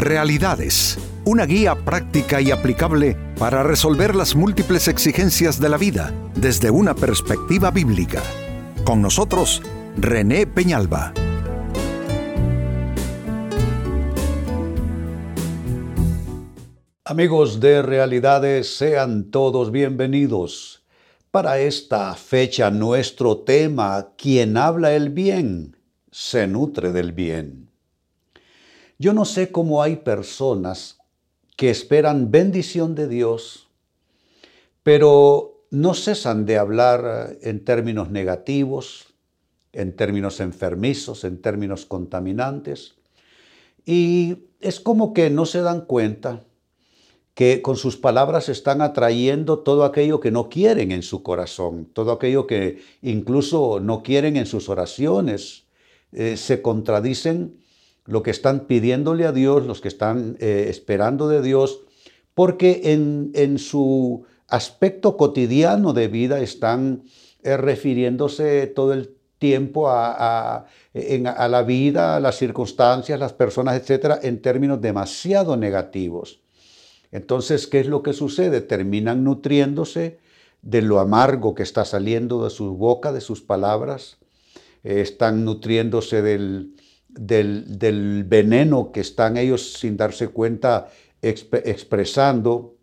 Realidades, una guía práctica y aplicable para resolver las múltiples exigencias de la vida desde una perspectiva bíblica. Con nosotros, René Peñalba. Amigos de Realidades, sean todos bienvenidos. Para esta fecha nuestro tema, quien habla el bien, se nutre del bien. Yo no sé cómo hay personas que esperan bendición de Dios, pero no cesan de hablar en términos negativos, en términos enfermizos, en términos contaminantes. Y es como que no se dan cuenta que con sus palabras están atrayendo todo aquello que no quieren en su corazón, todo aquello que incluso no quieren en sus oraciones. Eh, se contradicen lo que están pidiéndole a Dios, los que están eh, esperando de Dios, porque en, su aspecto cotidiano de vida están eh, refiriéndose todo el tiempo a, a, la vida, a las circunstancias, las personas, etcétera, en términos demasiado negativos. Entonces, ¿qué es lo que sucede? Terminan nutriéndose de lo amargo que está saliendo de su boca, de sus palabras, eh, están nutriéndose del, del, veneno que están ellos sin darse cuenta expresando.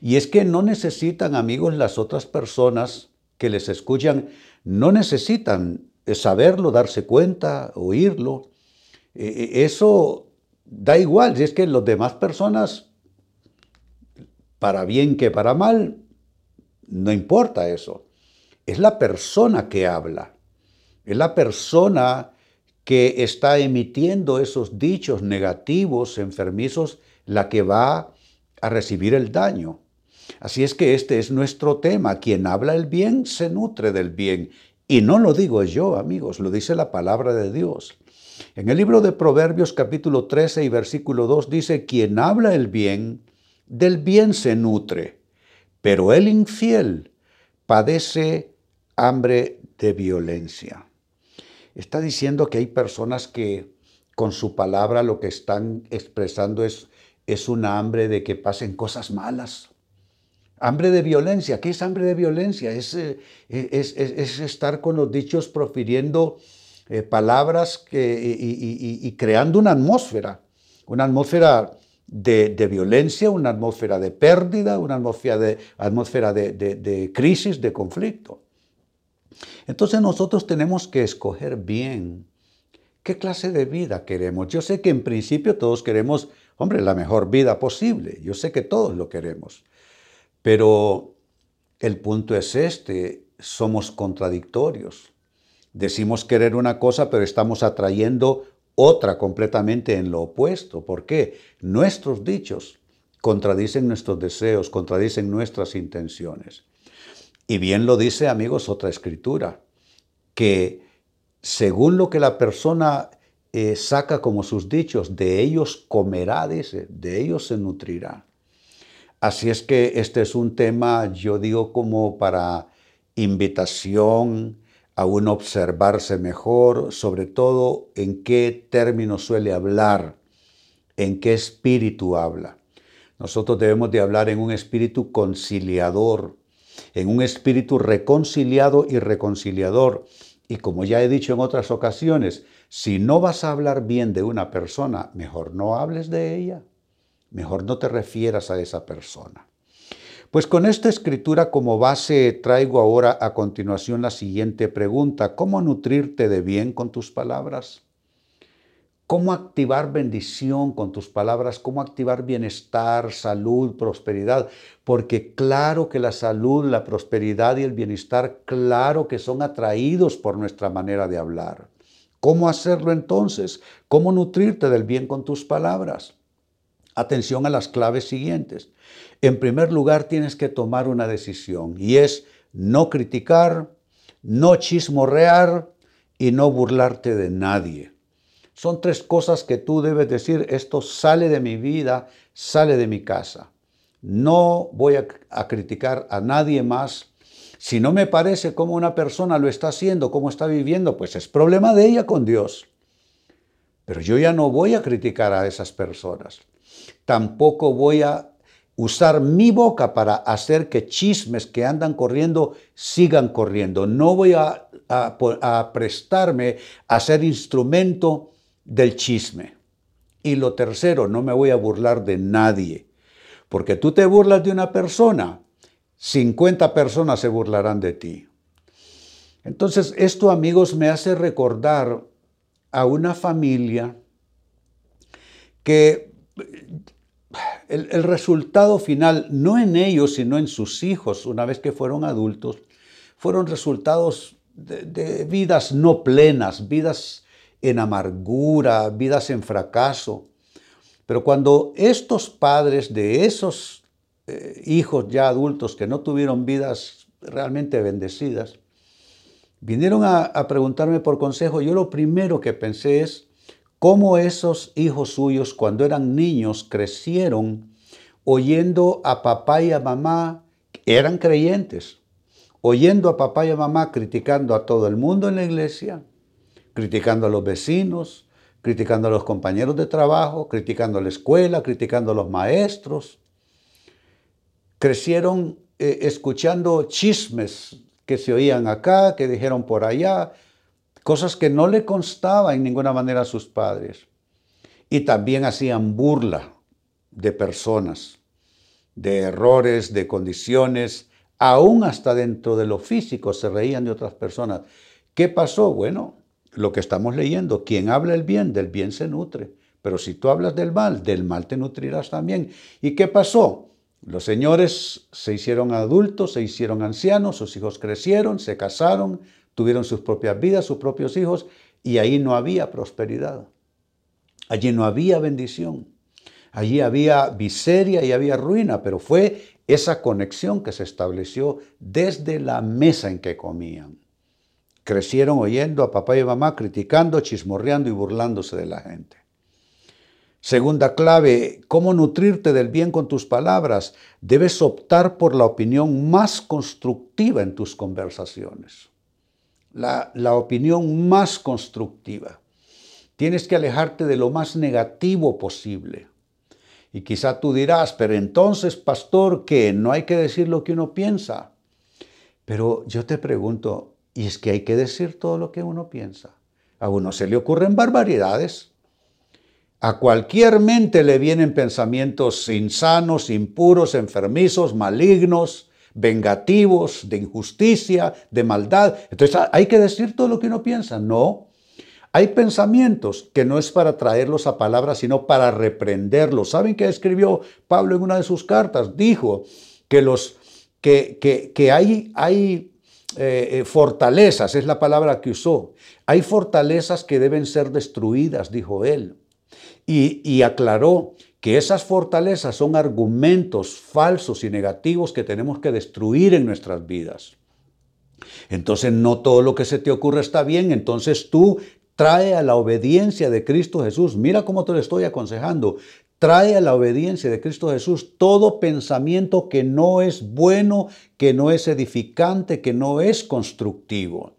Y es que no necesitan, amigos, las otras personas que les escuchan, no necesitan saberlo, darse cuenta, oírlo. E, e, eso da igual, si es que las demás personas, para bien que para mal, no importa eso. Es la persona que habla, es la persona que está emitiendo esos dichos negativos, enfermizos, la que va a recibir el daño. Así es que este es nuestro tema. Quien habla el bien se nutre del bien. Y no lo digo yo, amigos, lo dice la palabra de Dios. En el libro de Proverbios capítulo 13 y versículo 2 dice, quien habla el bien, del bien se nutre, pero el infiel padece hambre de violencia está diciendo que hay personas que con su palabra lo que están expresando es, es una hambre de que pasen cosas malas. Hambre de violencia. ¿Qué es hambre de violencia? Es, eh, es, estar con los dichos profiriendo eh, palabras y, creando una atmósfera. Una atmósfera de, violencia, una atmósfera de pérdida, una atmósfera de, atmósfera de crisis, de conflicto. Entonces nosotros tenemos que escoger bien qué clase de vida queremos. Yo sé que en principio todos queremos, hombre, la mejor vida posible. Yo sé que todos lo queremos. Pero el punto es este, somos contradictorios. Decimos querer una cosa, pero estamos atrayendo otra completamente en lo opuesto. ¿Por qué? Nuestros dichos contradicen nuestros deseos, contradicen nuestras intenciones. Y bien lo dice, amigos, otra escritura, que según lo que la persona eh, saca como sus dichos, de ellos comerá, dice, de ellos se nutrirá. Así es que este es un tema, yo digo, como para invitación a uno observarse mejor, sobre todo en qué términos suele hablar, en qué espíritu habla. Nosotros debemos de hablar en un espíritu conciliador, en un espíritu reconciliado y reconciliador. Y como ya he dicho en otras ocasiones, si no vas a hablar bien de una persona, mejor no hables de ella, mejor no te refieras a esa persona. Pues con esta escritura como base traigo ahora a continuación la siguiente pregunta, ¿cómo nutrirte de bien con tus palabras? Cómo activar bendición con tus palabras, cómo activar bienestar, salud, prosperidad, porque claro que la salud, la prosperidad y el bienestar, claro que son atraídos por nuestra manera de hablar. ¿Cómo hacerlo entonces? ¿Cómo nutrirte del bien con tus palabras? Atención a las claves siguientes. En primer lugar, tienes que tomar una decisión y es no criticar, no chismorrear y no burlarte de nadie. Son tres cosas que tú debes decir, esto sale de mi vida, sale de mi casa. No voy a, criticar a nadie más. Si no me parece cómo una persona lo está haciendo, cómo está viviendo, pues es problema de ella con Dios. Pero yo ya no voy a criticar a esas personas. Tampoco voy a usar mi boca para hacer que chismes que andan corriendo sigan corriendo. No voy a, a, prestarme a ser instrumento del chisme. Y lo tercero, no me voy a burlar de nadie. Porque tú te burlas de una persona, 50 personas se burlarán de ti. Entonces, esto, amigos, me hace recordar a una familia que el, resultado final, no en ellos, sino en sus hijos, una vez que fueron adultos, fueron resultados de, vidas no plenas, vidas en amargura, vidas en fracaso. Pero cuando estos padres de esos eh, hijos ya adultos que no tuvieron vidas realmente bendecidas, vinieron a, a, preguntarme por consejo, yo lo primero que pensé es, cómo esos hijos suyos cuando eran niños crecieron oyendo a papá y a mamá, eran creyentes, oyendo a papá y a mamá criticando a todo el mundo en la iglesia, criticando a los vecinos, criticando a los compañeros de trabajo, criticando a la escuela, criticando a los maestros. Crecieron eh, escuchando chismes que se oían acá, que dijeron por allá, cosas que no le constaba en ninguna manera a sus padres. Y también hacían burla de personas, de errores, de condiciones, aún hasta dentro de lo físico se reían de otras personas. ¿Qué pasó? Bueno, lo que estamos leyendo, quien habla el bien, del bien se nutre. Pero si tú hablas del mal, del mal te nutrirás también. ¿Y qué pasó? Los señores se hicieron adultos, se hicieron ancianos, sus hijos crecieron, se casaron, tuvieron sus propias vidas, sus propios hijos, y ahí no había prosperidad. Allí no había bendición. Allí había miseria y había ruina, pero fue esa conexión que se estableció desde la mesa en que comían. Crecieron oyendo a papá y mamá criticando, chismorreando y burlándose de la gente. Segunda clave, ¿cómo nutrirte del bien con tus palabras? Debes optar por la opinión más constructiva en tus conversaciones la, opinión más constructiva. Tienes que alejarte de lo más negativo posible. Y quizá tú dirás, pero entonces, pastor, que no hay que decir lo que uno piensa. Pero yo te pregunto, ¿y es que hay que decir todo lo que uno piensa? A uno se le ocurren barbaridades. A cualquier mente le vienen pensamientos insanos, impuros, enfermizos, malignos, vengativos, de injusticia, de maldad. Entonces hay que decir todo lo que uno piensa. No. Hay pensamientos que no es para traerlos a palabras, sino para reprenderlos. ¿Saben qué escribió Pablo en una de sus cartas? Dijo que, los, que, hay, hay eh, eh, fortalezas, es la palabra que usó. Hay fortalezas que deben ser destruidas, dijo él. Y, y aclaró que esas fortalezas son argumentos falsos y negativos que tenemos que destruir en nuestras vidas. Entonces no todo lo que se te ocurre está bien, entonces tú trae a la obediencia de Cristo Jesús. Mira cómo te lo estoy aconsejando. Trae a la obediencia de Cristo Jesús todo pensamiento que no es bueno, que no es edificante, que no es constructivo.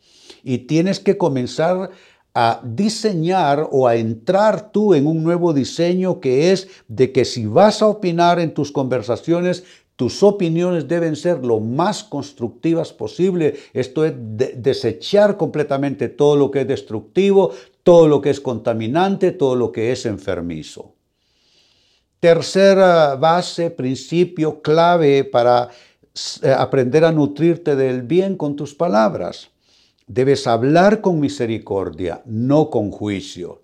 Y tienes que comenzar a diseñar o a entrar tú en un nuevo diseño que es de que si vas a opinar en tus conversaciones, tus opiniones deben ser lo más constructivas posible. Esto es desechar completamente todo lo que es destructivo, todo lo que es contaminante, todo lo que es enfermizo. Tercera base, principio clave para eh, aprender a nutrirte del bien con tus palabras Debes hablar con misericordia, no con juicio.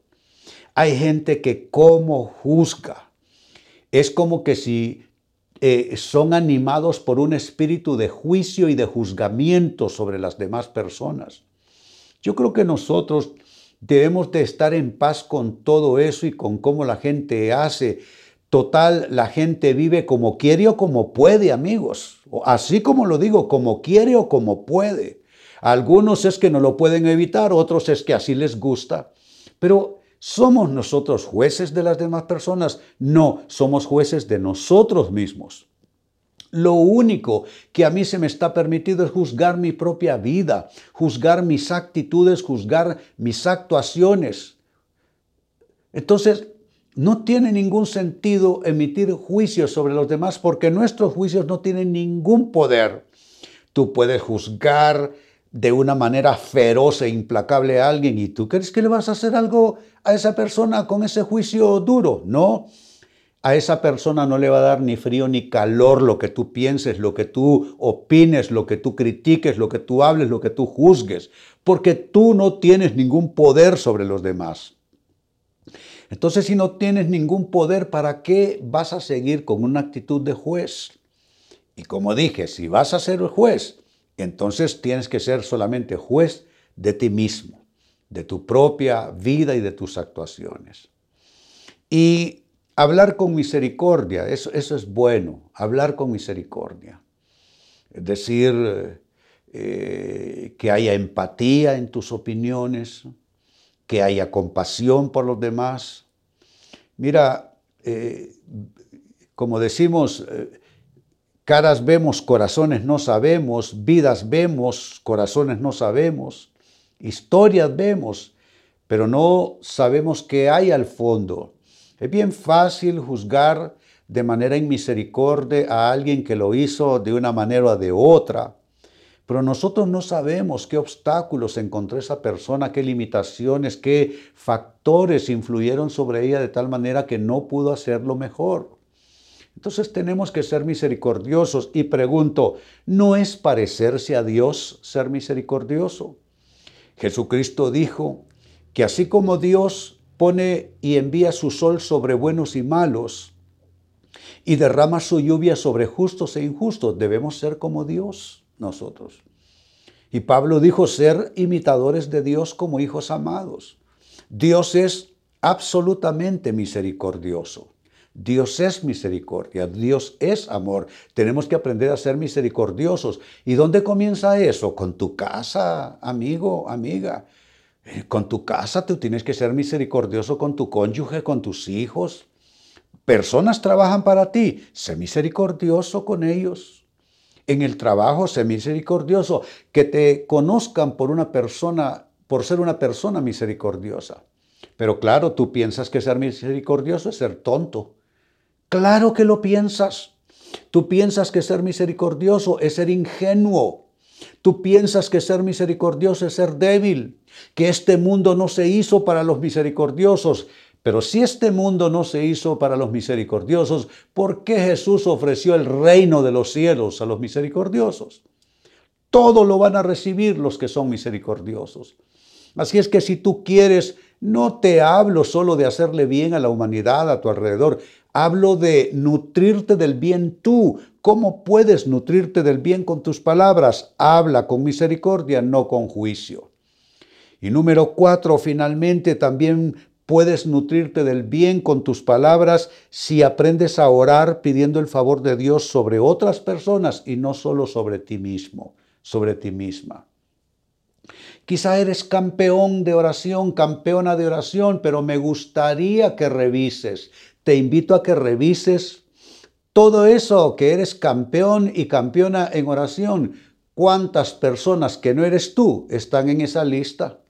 Hay gente que como juzga. Es como que si eh, son animados por un espíritu de juicio y de juzgamiento sobre las demás personas. Yo creo que nosotros debemos de estar en paz con todo eso y con cómo la gente hace. Total, la gente vive como quiere o como puede, amigos. Así como lo digo, como quiere o como puede. Algunos es que no lo pueden evitar, otros es que así les gusta. Pero ¿somos nosotros jueces de las demás personas? No, somos jueces de nosotros mismos. Lo único que a mí se me está permitido es juzgar mi propia vida, juzgar mis actitudes, juzgar mis actuaciones. Entonces, no tiene ningún sentido emitir juicios sobre los demás porque nuestros juicios no tienen ningún poder. Tú puedes juzgar de una manera feroz e implacable a alguien y tú crees que le vas a hacer algo a esa persona con ese juicio duro. No, a esa persona no le va a dar ni frío ni calor lo que tú pienses, lo que tú opines, lo que tú critiques, lo que tú hables, lo que tú juzgues, porque tú no tienes ningún poder sobre los demás. Entonces, si no tienes ningún poder, ¿para qué vas a seguir con una actitud de juez? Y como dije, si vas a ser juez, entonces tienes que ser solamente juez de ti mismo, de tu propia vida y de tus actuaciones. Y hablar con misericordia, eso, eso es bueno, hablar con misericordia. Es decir, eh, que haya empatía en tus opiniones, que haya compasión por los demás. Mira, eh, como decimos, eh, caras vemos, corazones no sabemos, vidas vemos, corazones no sabemos, historias vemos, pero no sabemos qué hay al fondo. Es bien fácil juzgar de manera inmisericordia a alguien que lo hizo de una manera o de otra. Pero nosotros no sabemos qué obstáculos encontró esa persona, qué limitaciones, qué factores influyeron sobre ella de tal manera que no pudo hacerlo mejor. Entonces tenemos que ser misericordiosos y pregunto, ¿no es parecerse a Dios ser misericordioso? Jesucristo dijo que así como Dios pone y envía su sol sobre buenos y malos y derrama su lluvia sobre justos e injustos, debemos ser como Dios nosotros. Y Pablo dijo ser imitadores de Dios como hijos amados. Dios es absolutamente misericordioso. Dios es misericordia, Dios es amor. Tenemos que aprender a ser misericordiosos. ¿Y dónde comienza eso? Con tu casa, amigo, amiga. Eh, con tu casa tú tienes que ser misericordioso con tu cónyuge, con tus hijos. Personas trabajan para ti, sé misericordioso con ellos en el trabajo, sé misericordioso, que te conozcan por una persona, por ser una persona misericordiosa. Pero claro, tú piensas que ser misericordioso es ser tonto. Claro que lo piensas. Tú piensas que ser misericordioso es ser ingenuo. Tú piensas que ser misericordioso es ser débil, que este mundo no se hizo para los misericordiosos, pero si este mundo no se hizo para los misericordiosos, ¿por qué Jesús ofreció el reino de los cielos a los misericordiosos? Todo lo van a recibir los que son misericordiosos. Así es que si tú quieres, no te hablo solo de hacerle bien a la humanidad a tu alrededor, hablo de nutrirte del bien tú. ¿Cómo puedes nutrirte del bien con tus palabras? Habla con misericordia, no con juicio. Y número cuatro, finalmente también Puedes nutrirte del bien con tus palabras si aprendes a orar pidiendo el favor de Dios sobre otras personas y no solo sobre ti mismo, sobre ti misma. Quizá eres campeón de oración, campeona de oración, pero me gustaría que revises. Te invito a que revises todo eso que eres campeón y campeona en oración. ¿Cuántas personas que no eres tú están en esa lista?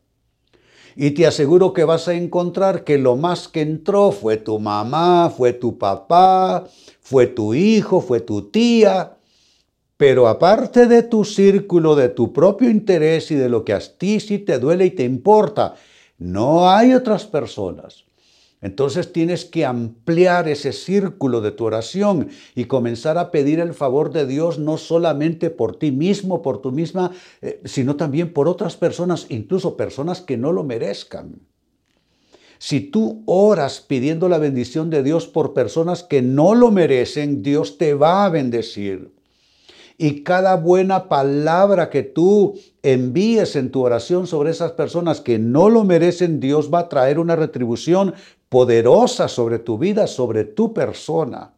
Y te aseguro que vas a encontrar que lo más que entró fue tu mamá, fue tu papá, fue tu hijo, fue tu tía. Pero aparte de tu círculo, de tu propio interés y de lo que a ti sí te duele y te importa, no hay otras personas. Entonces tienes que ampliar ese círculo de tu oración y comenzar a pedir el favor de Dios no solamente por ti mismo, por tú misma, eh, sino también por otras personas, incluso personas que no lo merezcan. Si tú oras pidiendo la bendición de Dios por personas que no lo merecen, Dios te va a bendecir. Y cada buena palabra que tú envíes en tu oración sobre esas personas que no lo merecen, Dios va a traer una retribución poderosa sobre tu vida, sobre tu persona.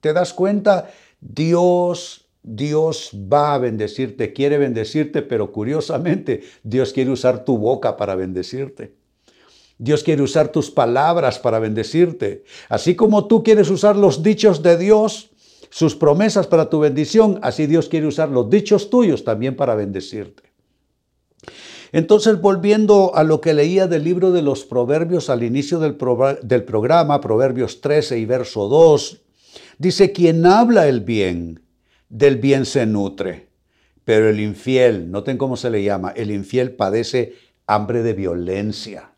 ¿Te das cuenta? Dios, Dios va a bendecirte, quiere bendecirte, pero curiosamente Dios quiere usar tu boca para bendecirte. Dios quiere usar tus palabras para bendecirte. Así como tú quieres usar los dichos de Dios, sus promesas para tu bendición, así Dios quiere usar los dichos tuyos también para bendecirte. Entonces, volviendo a lo que leía del libro de los Proverbios al inicio del, del programa, Proverbios 13 y verso 2, dice, quien habla el bien, del bien se nutre, pero el infiel, noten cómo se le llama, el infiel padece hambre de violencia.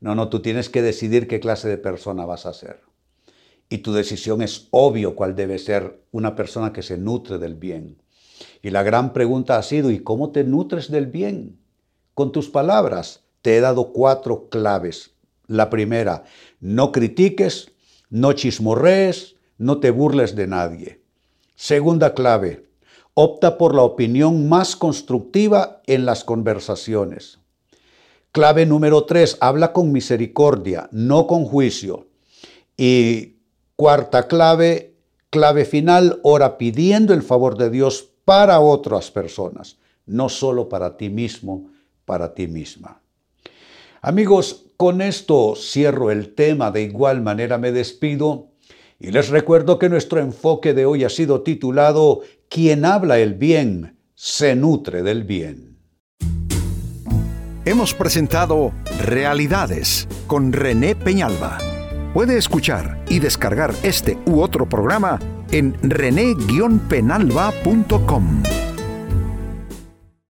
No, no, tú tienes que decidir qué clase de persona vas a ser. Y tu decisión es obvio cuál debe ser una persona que se nutre del bien. Y la gran pregunta ha sido, ¿y cómo te nutres del bien? Con tus palabras te he dado cuatro claves. La primera, no critiques, no chismorrees, no te burles de nadie. Segunda clave, opta por la opinión más constructiva en las conversaciones. Clave número tres, habla con misericordia, no con juicio. Y cuarta clave, clave final, ora pidiendo el favor de Dios para otras personas, no solo para ti mismo, para ti misma. Amigos, con esto cierro el tema, de igual manera me despido y les recuerdo que nuestro enfoque de hoy ha sido titulado Quien habla el bien, se nutre del bien. Hemos presentado Realidades con René Peñalba. Puede escuchar y descargar este u otro programa en rene-penalba.com.